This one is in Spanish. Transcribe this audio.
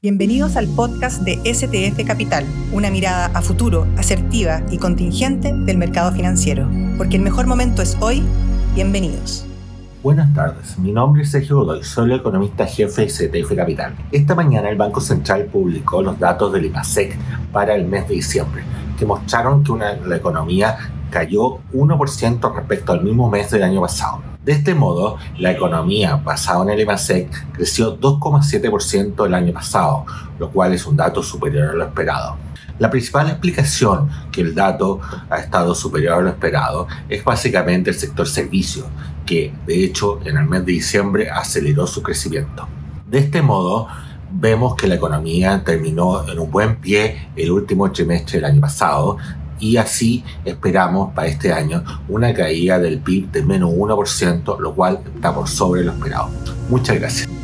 Bienvenidos al podcast de STF Capital, una mirada a futuro, asertiva y contingente del mercado financiero. Porque el mejor momento es hoy. Bienvenidos. Buenas tardes, mi nombre es Sergio Godoy, soy el economista jefe de STF Capital. Esta mañana el Banco Central publicó los datos del IMASEC para el mes de diciembre, que mostraron que la economía cayó 1% respecto al mismo mes del año pasado. De este modo, la economía basada en el IMASEC creció 2,7% el año pasado, lo cual es un dato superior a lo esperado. La principal explicación que el dato ha estado superior a lo esperado es básicamente el sector servicio, que de hecho en el mes de diciembre aceleró su crecimiento. De este modo, vemos que la economía terminó en un buen pie el último trimestre del año pasado, y así esperamos para este año una caída del PIB de menos 1%, lo cual está por sobre lo esperado. Muchas gracias.